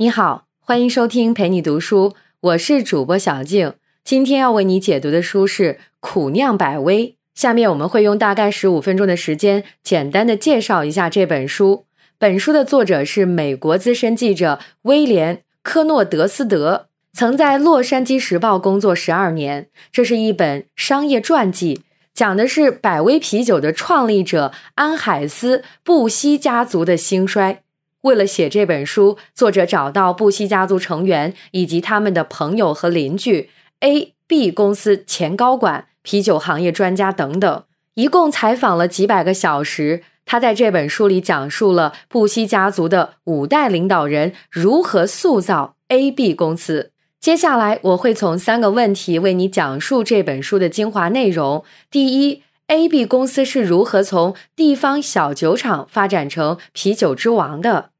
你好，欢迎收听陪你读书，我是主播小静。今天要为你解读的书是《苦酿百威》。下面我们会用大概十五分钟的时间，简单的介绍一下这本书。本书的作者是美国资深记者威廉·科诺德斯德，曾在《洛杉矶时报》工作十二年。这是一本商业传记，讲的是百威啤酒的创立者安海斯·布希家族的兴衰。为了写这本书，作者找到布希家族成员以及他们的朋友和邻居、A、B 公司前高管、啤酒行业专家等等，一共采访了几百个小时。他在这本书里讲述了布希家族的五代领导人如何塑造 A、B 公司。接下来，我会从三个问题为你讲述这本书的精华内容。第一，A、B 公司是如何从地方小酒厂发展成啤酒之王的？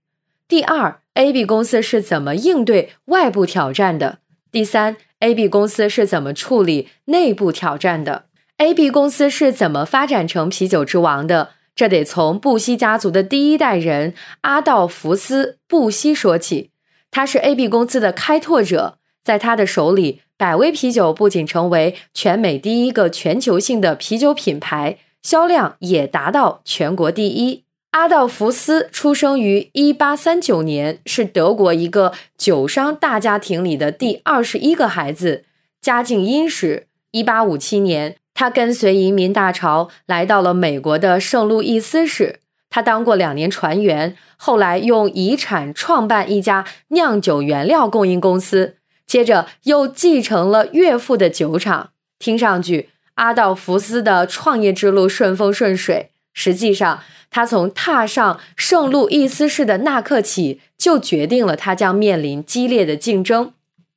第二，A、B 公司是怎么应对外部挑战的？第三，A、B 公司是怎么处理内部挑战的？A、B 公司是怎么发展成啤酒之王的？这得从布希家族的第一代人阿道弗斯·布希说起。他是 A、B 公司的开拓者，在他的手里，百威啤酒不仅成为全美第一个全球性的啤酒品牌，销量也达到全国第一。阿道夫斯出生于一八三九年，是德国一个酒商大家庭里的第二十一个孩子，家境殷实。一八五七年，他跟随移民大潮来到了美国的圣路易斯市。他当过两年船员，后来用遗产创办一家酿酒原料供应公司，接着又继承了岳父的酒厂。听上去，阿道夫斯的创业之路顺风顺水，实际上。他从踏上圣路易斯市的那刻起，就决定了他将面临激烈的竞争。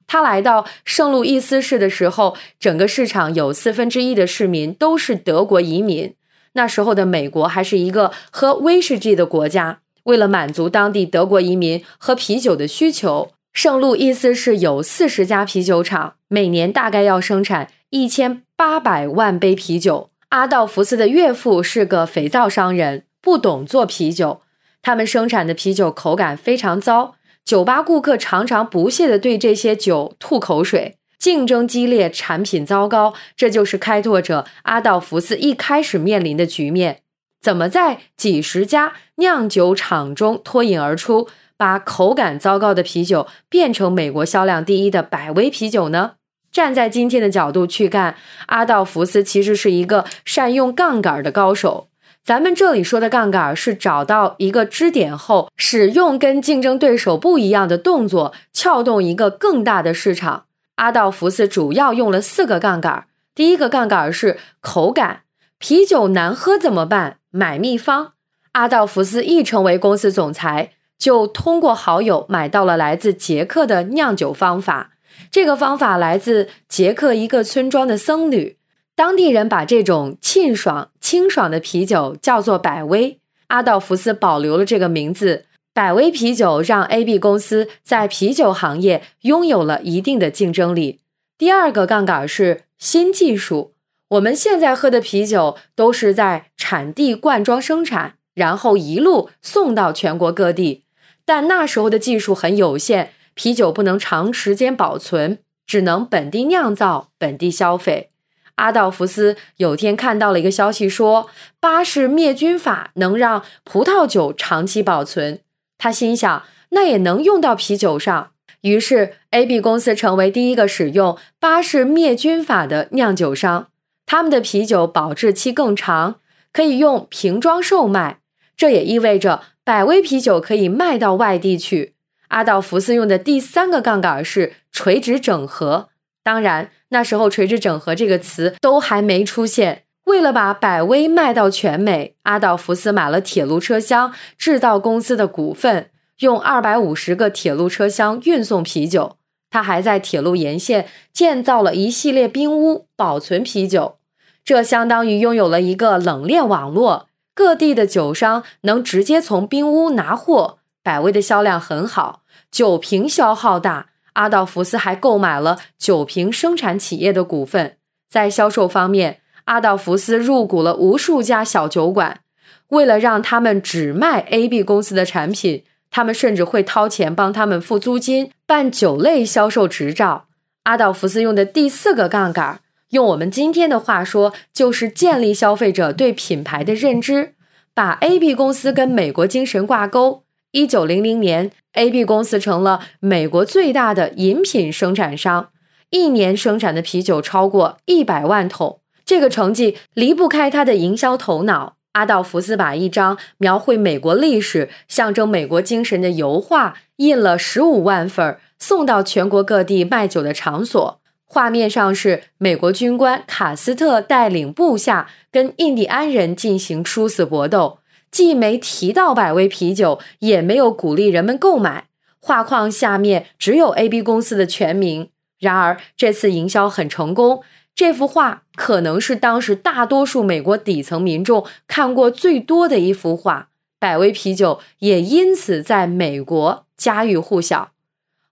他来到圣路易斯市的时候，整个市场有四分之一的市民都是德国移民。那时候的美国还是一个喝威士忌的国家。为了满足当地德国移民喝啤酒的需求，圣路易斯市有四十家啤酒厂，每年大概要生产一千八百万杯啤酒。阿道夫斯的岳父是个肥皂商人。不懂做啤酒，他们生产的啤酒口感非常糟，酒吧顾客常常不屑地对这些酒吐口水，竞争激烈，产品糟糕。这就是开拓者阿道夫斯一开始面临的局面：怎么在几十家酿酒厂中脱颖而出，把口感糟糕的啤酒变成美国销量第一的百威啤酒呢？站在今天的角度去看，阿道夫斯其实是一个善用杠杆的高手。咱们这里说的杠杆是找到一个支点后，使用跟竞争对手不一样的动作，撬动一个更大的市场。阿道夫斯主要用了四个杠杆。第一个杠杆是口感，啤酒难喝怎么办？买秘方。阿道夫斯一成为公司总裁，就通过好友买到了来自捷克的酿酒方法。这个方法来自捷克一个村庄的僧侣。当地人把这种沁爽、清爽的啤酒叫做百威。阿道夫斯保留了这个名字。百威啤酒让 AB 公司在啤酒行业拥有了一定的竞争力。第二个杠杆是新技术。我们现在喝的啤酒都是在产地灌装生产，然后一路送到全国各地。但那时候的技术很有限，啤酒不能长时间保存，只能本地酿造、本地消费。阿道夫斯有天看到了一个消息，说巴氏灭菌法能让葡萄酒长期保存。他心想，那也能用到啤酒上。于是，AB 公司成为第一个使用巴氏灭菌法的酿酒商。他们的啤酒保质期更长，可以用瓶装售卖。这也意味着百威啤酒可以卖到外地去。阿道夫斯用的第三个杠杆是垂直整合。当然，那时候“垂直整合”这个词都还没出现。为了把百威卖到全美，阿道夫斯买了铁路车厢制造公司的股份，用二百五十个铁路车厢运送啤酒。他还在铁路沿线建造了一系列冰屋，保存啤酒。这相当于拥有了一个冷链网络，各地的酒商能直接从冰屋拿货。百威的销量很好，酒瓶消耗大。阿道夫斯还购买了酒瓶生产企业的股份，在销售方面，阿道夫斯入股了无数家小酒馆。为了让他们只卖 AB 公司的产品，他们甚至会掏钱帮他们付租金、办酒类销售执照。阿道夫斯用的第四个杠杆，用我们今天的话说，就是建立消费者对品牌的认知，把 AB 公司跟美国精神挂钩。一九零零年，AB 公司成了美国最大的饮品生产商，一年生产的啤酒超过一百万桶。这个成绩离不开他的营销头脑。阿道夫斯把一张描绘美国历史、象征美国精神的油画印了十五万份，送到全国各地卖酒的场所。画面上是美国军官卡斯特带领部下跟印第安人进行殊死搏斗，既没提到百威啤酒，也没有鼓励人们购买。画框下面只有 AB 公司的全名。然而这次营销很成功。这幅画可能是当时大多数美国底层民众看过最多的一幅画，百威啤酒也因此在美国家喻户晓。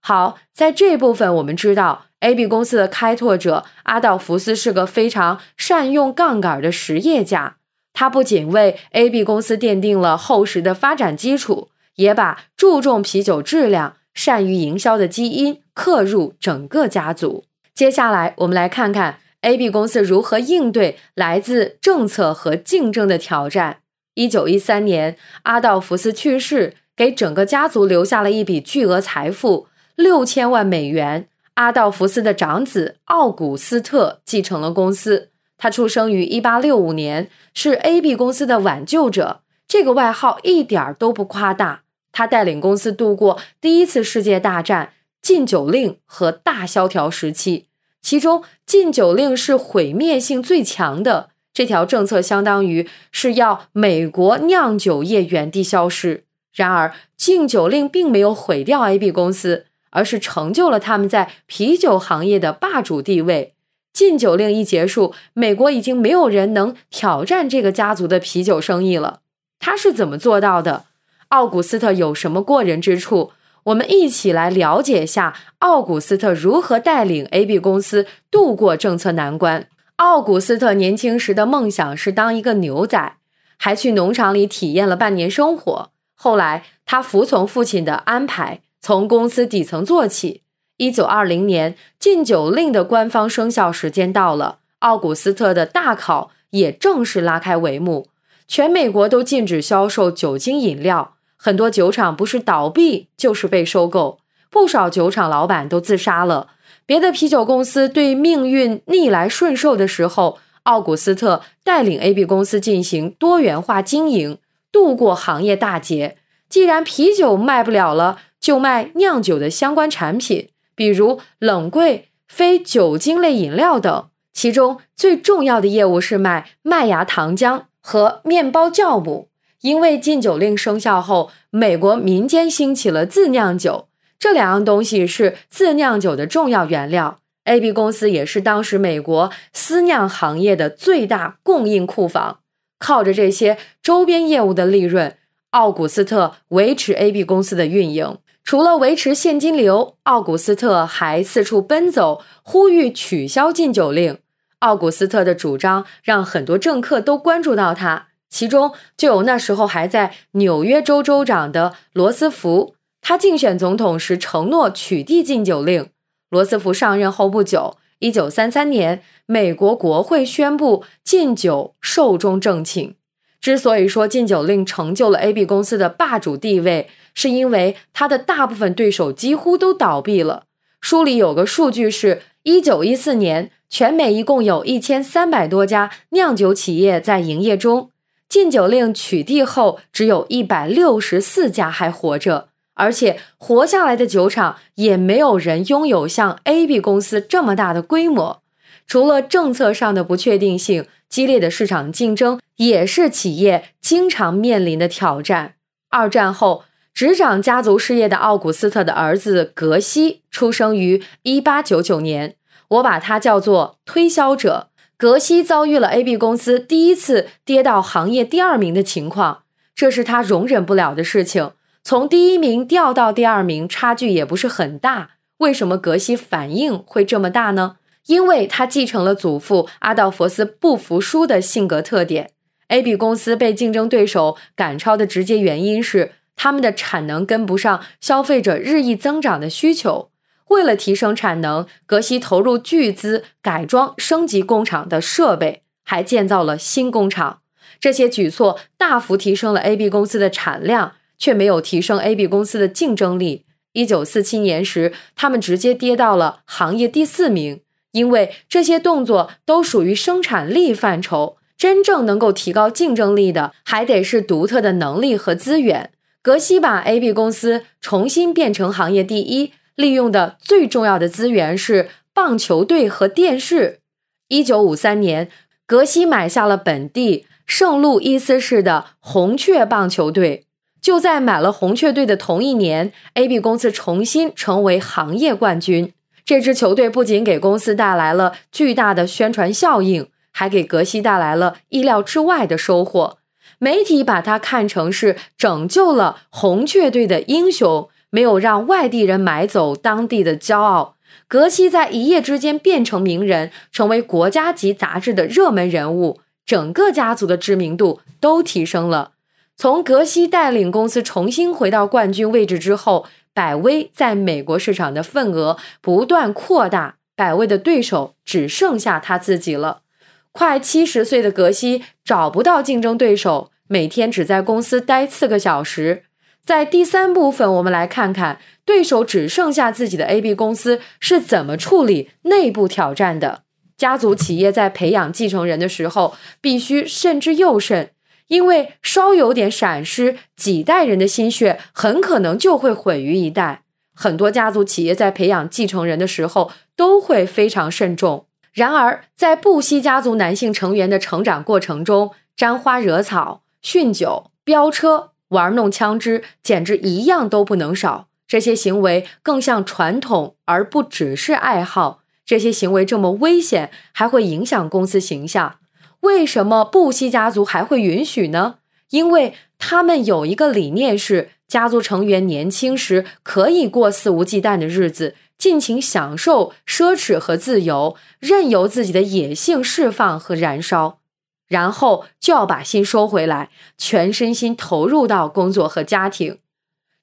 好，在这部分我们知道，AB 公司的开拓者阿道夫斯是个非常善用杠杆的实业家。他不仅为 AB 公司奠定了厚实的发展基础，也把注重啤酒质量、善于营销的基因刻入整个家族。接下来，我们来看看。AB 公司如何应对来自政策和竞争的挑战？一九一三年，阿道夫斯去世，给整个家族留下了一笔巨额财富——六千万美元。阿道夫斯的长子奥古斯特继承了公司。他出生于一八六五年，是 AB 公司的挽救者。这个外号一点都不夸大。他带领公司度过第一次世界大战、禁酒令和大萧条时期。其中禁酒令是毁灭性最强的，这条政策相当于是要美国酿酒业原地消失。然而，禁酒令并没有毁掉 AB 公司，而是成就了他们在啤酒行业的霸主地位。禁酒令一结束，美国已经没有人能挑战这个家族的啤酒生意了。他是怎么做到的？奥古斯特有什么过人之处？我们一起来了解一下奥古斯特如何带领 AB 公司度过政策难关。奥古斯特年轻时的梦想是当一个牛仔，还去农场里体验了半年生活。后来，他服从父亲的安排，从公司底层做起。一九二零年，禁酒令的官方生效时间到了，奥古斯特的大考也正式拉开帷幕。全美国都禁止销售酒精饮料。很多酒厂不是倒闭就是被收购，不少酒厂老板都自杀了。别的啤酒公司对命运逆来顺受的时候，奥古斯特带领 AB 公司进行多元化经营，度过行业大劫。既然啤酒卖不了了，就卖酿酒的相关产品，比如冷柜、非酒精类饮料等。其中最重要的业务是卖麦芽糖浆和面包酵母。因为禁酒令生效后，美国民间兴起了自酿酒，这两样东西是自酿酒的重要原料。AB 公司也是当时美国私酿行业的最大供应库房，靠着这些周边业务的利润，奥古斯特维持 AB 公司的运营。除了维持现金流，奥古斯特还四处奔走，呼吁取消禁酒令。奥古斯特的主张让很多政客都关注到他。其中就有那时候还在纽约州州长的罗斯福，他竞选总统时承诺取缔禁酒令。罗斯福上任后不久，一九三三年，美国国会宣布禁酒，寿终正寝。之所以说禁酒令成就了 AB 公司的霸主地位，是因为他的大部分对手几乎都倒闭了。书里有个数据是，一九一四年，全美一共有一千三百多家酿酒企业在营业中。禁酒令取缔后，只有一百六十四家还活着，而且活下来的酒厂也没有人拥有像 AB 公司这么大的规模。除了政策上的不确定性，激烈的市场竞争也是企业经常面临的挑战。二战后执掌家族事业的奥古斯特的儿子格西出生于一八九九年，我把他叫做推销者。格西遭遇了 AB 公司第一次跌到行业第二名的情况，这是他容忍不了的事情。从第一名掉到第二名，差距也不是很大。为什么格西反应会这么大呢？因为他继承了祖父阿道佛斯不服输的性格特点。AB 公司被竞争对手赶超的直接原因是，他们的产能跟不上消费者日益增长的需求。为了提升产能，格西投入巨资改装升级工厂的设备，还建造了新工厂。这些举措大幅提升了 AB 公司的产量，却没有提升 AB 公司的竞争力。一九四七年时，他们直接跌到了行业第四名。因为这些动作都属于生产力范畴，真正能够提高竞争力的，还得是独特的能力和资源。格西把 AB 公司重新变成行业第一，利用的最重要的资源是棒球队和电视。一九五三年，格西买下了本地。圣路易斯市的红雀棒球队就在买了红雀队的同一年，AB 公司重新成为行业冠军。这支球队不仅给公司带来了巨大的宣传效应，还给格西带来了意料之外的收获。媒体把他看成是拯救了红雀队的英雄，没有让外地人买走当地的骄傲。格西在一夜之间变成名人，成为国家级杂志的热门人物。整个家族的知名度都提升了。从格西带领公司重新回到冠军位置之后，百威在美国市场的份额不断扩大，百威的对手只剩下他自己了。快七十岁的格西找不到竞争对手，每天只在公司待四个小时。在第三部分，我们来看看对手只剩下自己的 AB 公司是怎么处理内部挑战的。家族企业在培养继承人的时候，必须慎之又慎，因为稍有点闪失，几代人的心血很可能就会毁于一旦。很多家族企业在培养继承人的时候都会非常慎重。然而，在布希家族男性成员的成长过程中，沾花惹草、酗酒、飙车、玩弄枪支，简直一样都不能少。这些行为更像传统，而不只是爱好。这些行为这么危险，还会影响公司形象。为什么布希家族还会允许呢？因为他们有一个理念是：家族成员年轻时可以过肆无忌惮的日子，尽情享受奢侈和自由，任由自己的野性释放和燃烧，然后就要把心收回来，全身心投入到工作和家庭。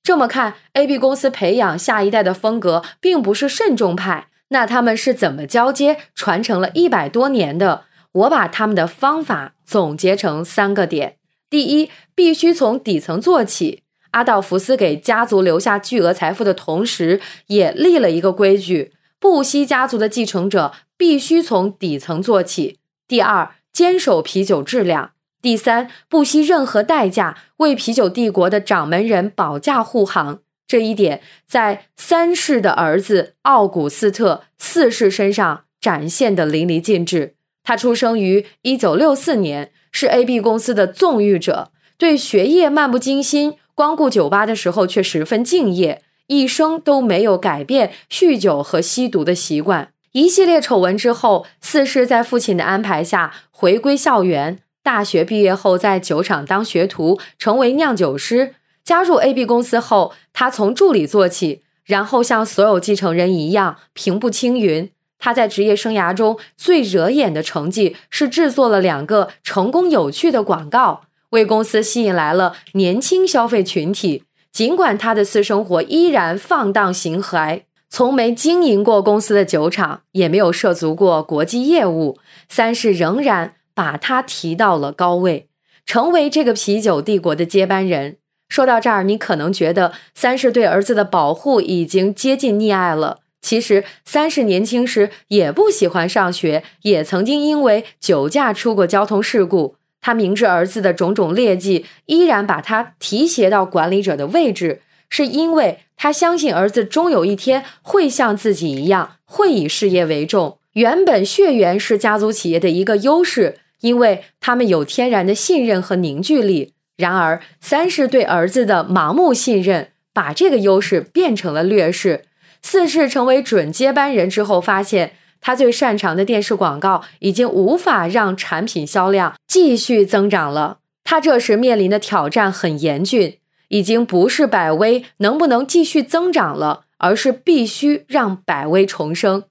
这么看，AB 公司培养下一代的风格并不是慎重派。那他们是怎么交接传承了一百多年的？我把他们的方法总结成三个点：第一，必须从底层做起。阿道夫斯给家族留下巨额财富的同时，也立了一个规矩：布希家族的继承者必须从底层做起。第二，坚守啤酒质量；第三，不惜任何代价为啤酒帝国的掌门人保驾护航。这一点在三世的儿子奥古斯特四世身上展现的淋漓尽致。他出生于一九六四年，是 AB 公司的纵欲者，对学业漫不经心，光顾酒吧的时候却十分敬业，一生都没有改变酗酒和吸毒的习惯。一系列丑闻之后，四世在父亲的安排下回归校园。大学毕业后，在酒厂当学徒，成为酿酒师。加入 AB 公司后，他从助理做起，然后像所有继承人一样平步青云。他在职业生涯中最惹眼的成绩是制作了两个成功有趣的广告，为公司吸引来了年轻消费群体。尽管他的私生活依然放荡形骸，从没经营过公司的酒厂，也没有涉足过国际业务，三是仍然把他提到了高位，成为这个啤酒帝国的接班人。说到这儿，你可能觉得三是对儿子的保护已经接近溺爱了。其实，三是年轻时也不喜欢上学，也曾经因为酒驾出过交通事故。他明知儿子的种种劣迹，依然把他提携到管理者的位置，是因为他相信儿子终有一天会像自己一样，会以事业为重。原本血缘是家族企业的一个优势，因为他们有天然的信任和凝聚力。然而，三是对儿子的盲目信任，把这个优势变成了劣势。四是成为准接班人之后，发现他最擅长的电视广告已经无法让产品销量继续增长了。他这时面临的挑战很严峻，已经不是百威能不能继续增长了，而是必须让百威重生。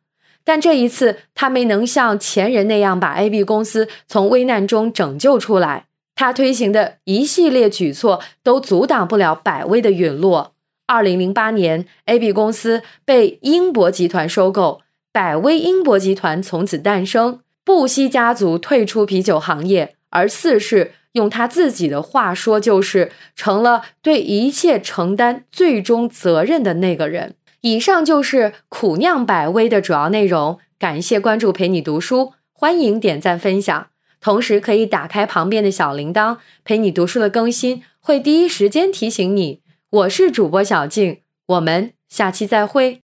但这一次，他没能像前人那样把 AB 公司从危难中拯救出来。他推行的一系列举措都阻挡不了百威的陨落。二零零八年，AB 公司被英博集团收购，百威英博集团从此诞生。布希家族退出啤酒行业，而四世用他自己的话说，就是成了对一切承担最终责任的那个人。以上就是苦酿百威的主要内容。感谢关注，陪你读书，欢迎点赞分享，同时可以打开旁边的小铃铛，陪你读书的更新会第一时间提醒你。我是主播小静，我们下期再会。